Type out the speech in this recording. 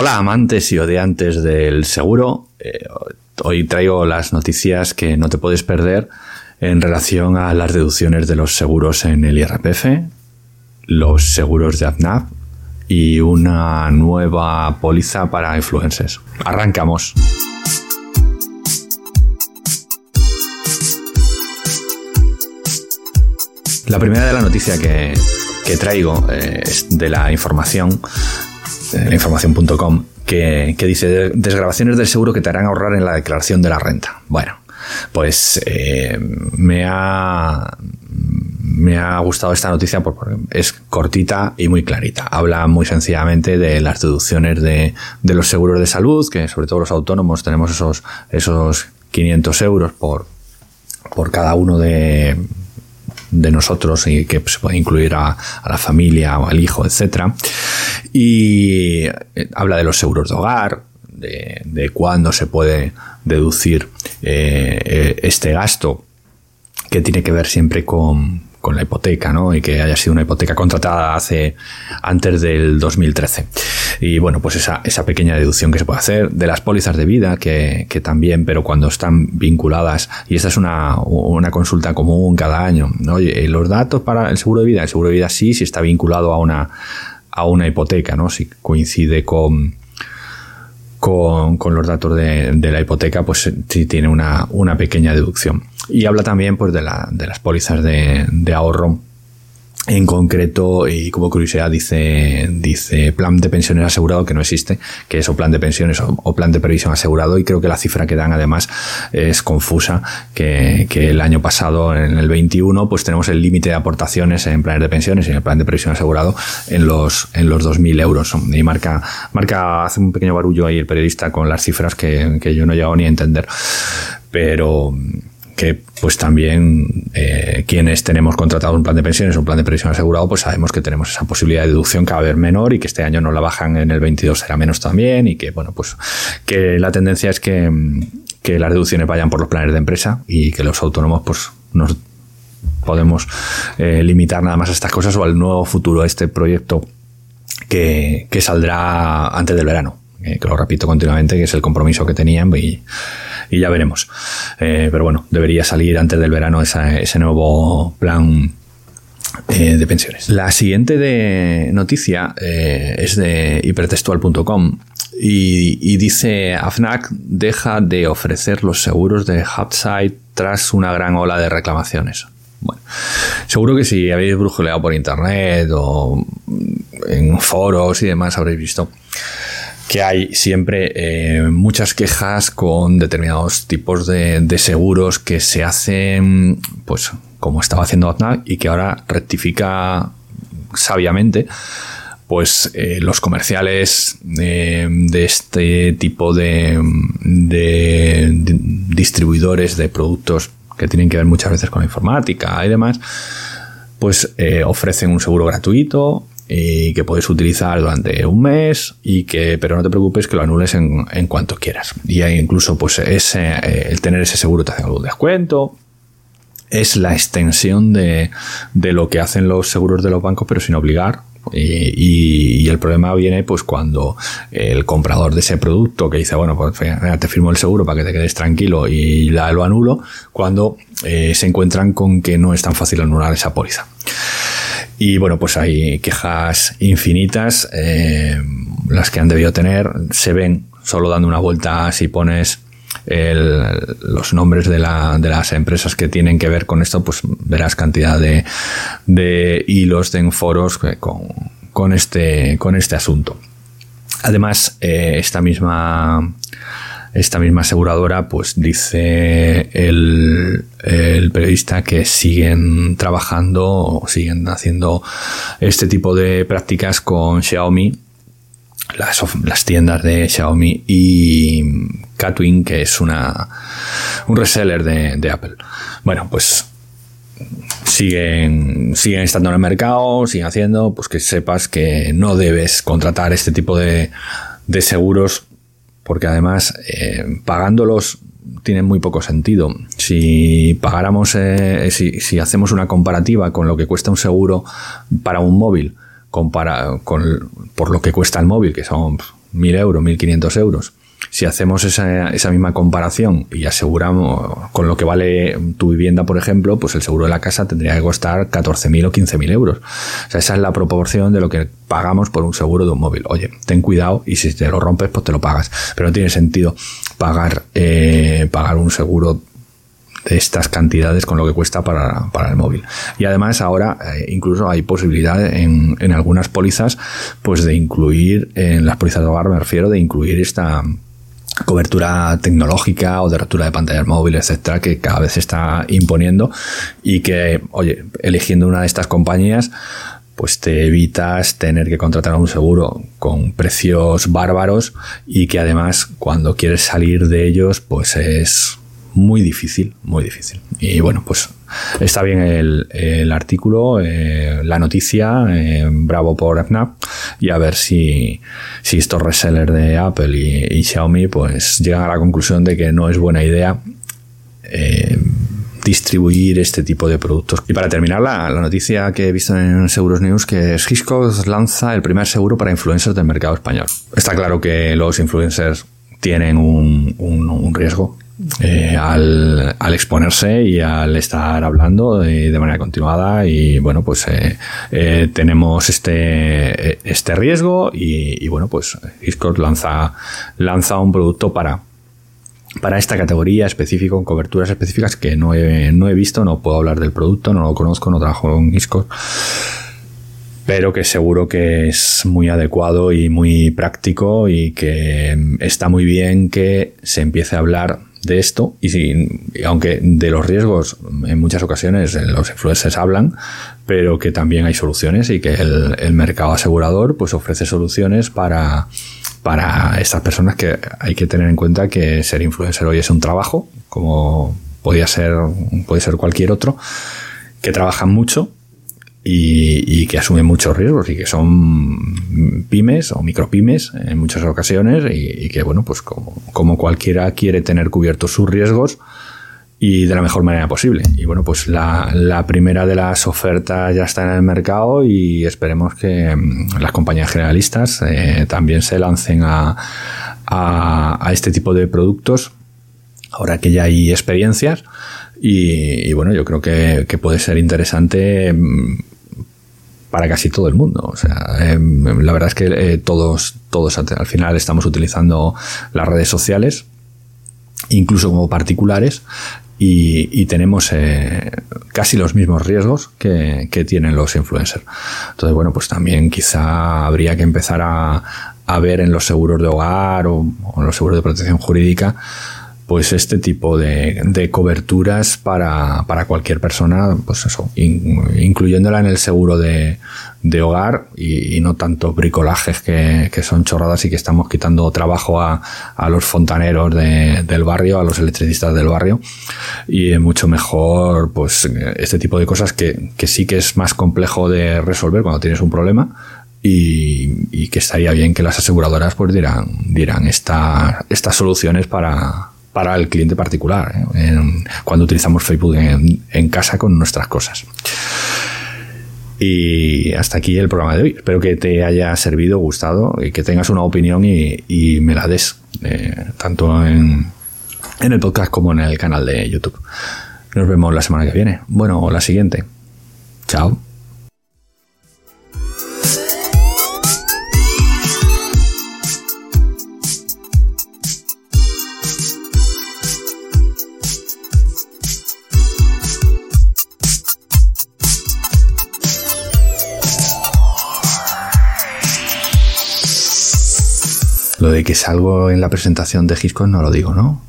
Hola amantes y odiantes del seguro. Eh, hoy traigo las noticias que no te puedes perder en relación a las deducciones de los seguros en el IRPF, los seguros de AFNAP y una nueva póliza para influencers. Arrancamos. La primera de la noticia que, traigo eh, es de la información información.com, que, que, dice desgrabaciones del seguro que te harán ahorrar en la declaración de la renta. Bueno, pues eh, me ha me ha gustado esta noticia porque es cortita y muy clarita. Habla muy sencillamente de las deducciones de, de los seguros de salud, que sobre todo los autónomos tenemos esos, esos 500 euros por, por cada uno de, de nosotros y que se puede incluir a, la familia o al hijo, etcétera. Y eh, habla de los seguros de hogar, de, de cuándo se puede deducir eh, eh, este gasto que tiene que ver siempre con, con la hipoteca, ¿no? Y que haya sido una hipoteca contratada hace antes del 2013. Y bueno, pues esa, esa pequeña deducción que se puede hacer de las pólizas de vida, que, que también, pero cuando están vinculadas, y esta es una, una consulta común cada año, ¿no? Oye, los datos para el seguro de vida, el seguro de vida sí, si está vinculado a una, a una hipoteca, ¿no? Si coincide con, con, los datos de, la hipoteca, pues sí tiene una, una pequeña deducción. Y habla también pues, de, de las pólizas de ahorro en concreto, y como curiosidad, dice, dice plan de pensiones asegurado que no existe, que es o plan de pensiones o, plan de previsión asegurado, y creo que la cifra que dan además es confusa, que, que el año pasado, en el 21, pues tenemos el límite de aportaciones en planes de pensiones y en el plan de previsión asegurado en los, en los 2.000 euros. Y marca, marca, hace un pequeño barullo ahí el periodista con las cifras que, que yo no he llegado ni a entender. Pero, que pues también eh, quienes tenemos contratado un plan de pensiones un plan de previsión asegurado, pues sabemos que tenemos esa posibilidad de deducción cada vez menor y que este año no la bajan en el 22 será menos también y que bueno pues que la tendencia es que, que las deducciones vayan por los planes de empresa y que los autónomos pues nos podemos eh, limitar nada más a estas cosas o al nuevo futuro, a este proyecto que, que saldrá antes del verano. Eh, que lo repito continuamente, que es el compromiso que tenían y, y ya veremos. Eh, pero bueno, debería salir antes del verano ese nuevo plan eh, de pensiones. La siguiente de noticia eh, es de hipertextual.com y, dice AFNAC deja de ofrecer los seguros de Hubside tras una gran ola de reclamaciones. Bueno, seguro que si habéis brujuleado por internet o en foros y demás habréis visto que hay siempre eh, muchas quejas con determinados tipos de, seguros que se hacen, pues como estaba haciendo Atnac y que ahora rectifica sabiamente pues eh, los comerciales eh, de este tipo de, de, distribuidores de productos que tienen que ver muchas veces con la informática y demás, pues ofrecen un seguro gratuito y que puedes utilizar durante un mes y que pero no te preocupes que lo anules en, en cuanto quieras. Y incluso pues ese, eh, el tener ese seguro te hace algún descuento. Es la extensión de, de, lo que hacen los seguros de los bancos pero sin obligar. Y, y, el problema viene pues cuando el comprador de ese producto que dice bueno pues te firmo el seguro para que te quedes tranquilo y la, lo anulo cuando eh, se encuentran con que no es tan fácil anular esa póliza y bueno, pues hay quejas infinitas, eh, las que han debido tener, se ven solo dando una vuelta si pones el, los nombres de, la, de, las empresas que tienen que ver con esto, pues verás cantidad de, de hilos en foros con, con, este, con este asunto. Además, eh, esta misma esta misma aseguradora pues dice el, periodista que siguen trabajando o siguen haciendo este tipo de prácticas con Xiaomi las, tiendas de Xiaomi y Catwin que es una un reseller de, de Apple. Bueno pues siguen, siguen estando en el mercado, siguen haciendo, pues que sepas que no debes contratar este tipo de, de seguros porque además eh, pagándolos tiene muy poco sentido. Si pagáramos, eh, si, hacemos una comparativa con lo que cuesta un seguro para un móvil, compara, con, por lo que cuesta el móvil, que son 1.000 euros, 1.500 euros. Si hacemos esa, esa, misma comparación y aseguramos con lo que vale tu vivienda, por ejemplo, pues el seguro de la casa tendría que costar 14.000 o 15.000 euros. O sea, esa es la proporción de lo que pagamos por un seguro de un móvil. Oye, ten cuidado y si te lo rompes, pues te lo pagas. Pero no tiene sentido pagar, eh, pagar un seguro de estas cantidades con lo que cuesta para, para el móvil. Y además ahora eh, incluso hay posibilidad en, en, algunas pólizas pues de incluir, en las pólizas de hogar me refiero, de incluir esta cobertura tecnológica o de rotura de pantallas móviles, etcétera, que cada vez se está imponiendo y que, oye, eligiendo una de estas compañías, pues te evitas tener que contratar un seguro con precios bárbaros y que además cuando quieres salir de ellos, pues es muy difícil, muy difícil. Y bueno, pues está bien el, el artículo, eh, la noticia, eh, bravo por FNAP, y a ver si, si estos resellers de Apple y, Xiaomi pues llegan a la conclusión de que no es buena idea. Eh, distribuir este tipo de productos. Y para terminar, la, la, noticia que he visto en Seguros News, que es lanza el primer seguro para influencers del mercado español. Está claro que los influencers tienen un, un riesgo eh, al, exponerse y al estar hablando de, de manera continuada y bueno pues eh, eh, tenemos este este riesgo y, y bueno pues Discord lanza lanza un producto para para esta categoría específico con coberturas específicas que no he, no he visto no puedo hablar del producto no lo conozco no trabajo en Discord pero que seguro que es muy adecuado y muy práctico y que está muy bien que se empiece a hablar de esto y, si, aunque de los riesgos en muchas ocasiones los influencers hablan, pero que también hay soluciones y que el, el mercado asegurador pues ofrece soluciones para, para estas personas que hay que tener en cuenta que ser influencer hoy es un trabajo, como podía ser, puede ser cualquier otro, que trabajan mucho y, que asumen muchos riesgos y que son pymes o micropymes en muchas ocasiones y, que, bueno, pues como, cualquiera quiere tener cubiertos sus riesgos y de la mejor manera posible. Y bueno, pues la, primera de las ofertas ya está en el mercado y esperemos que mm, las compañías generalistas eh, también se lancen a, a, este tipo de productos ahora que ya hay experiencias. Y, bueno, yo creo que, que, puede ser interesante mm, para casi todo el mundo. O sea, eh, la verdad es que eh, todos, todos al final estamos utilizando las redes sociales, incluso como particulares, y, tenemos eh, casi los mismos riesgos que, tienen los influencers. Entonces, bueno, pues también quizá habría que empezar a, a ver en los seguros de hogar o en los seguros de protección jurídica pues este tipo de, de coberturas para, para, cualquier persona, pues eso, in, incluyéndola en el seguro de, de hogar y, no tanto bricolajes que, que, son chorradas y que estamos quitando trabajo a, a los fontaneros de, del barrio, a los electricistas del barrio. Y mucho mejor pues este tipo de cosas que, que sí que es más complejo de resolver cuando tienes un problema, y, y, que estaría bien que las aseguradoras pues dieran, dieran esta, estas soluciones para, para el cliente particular, ¿eh? en, cuando utilizamos Facebook en, casa con nuestras cosas. Y hasta aquí el programa de hoy. Espero que te haya servido, gustado y que tengas una opinión y, me la des, eh, tanto en, en el podcast como en el canal de YouTube. Nos vemos la semana que viene. Bueno, la siguiente. Chao. De que salgo en la presentación de Gisco no lo digo, ¿no?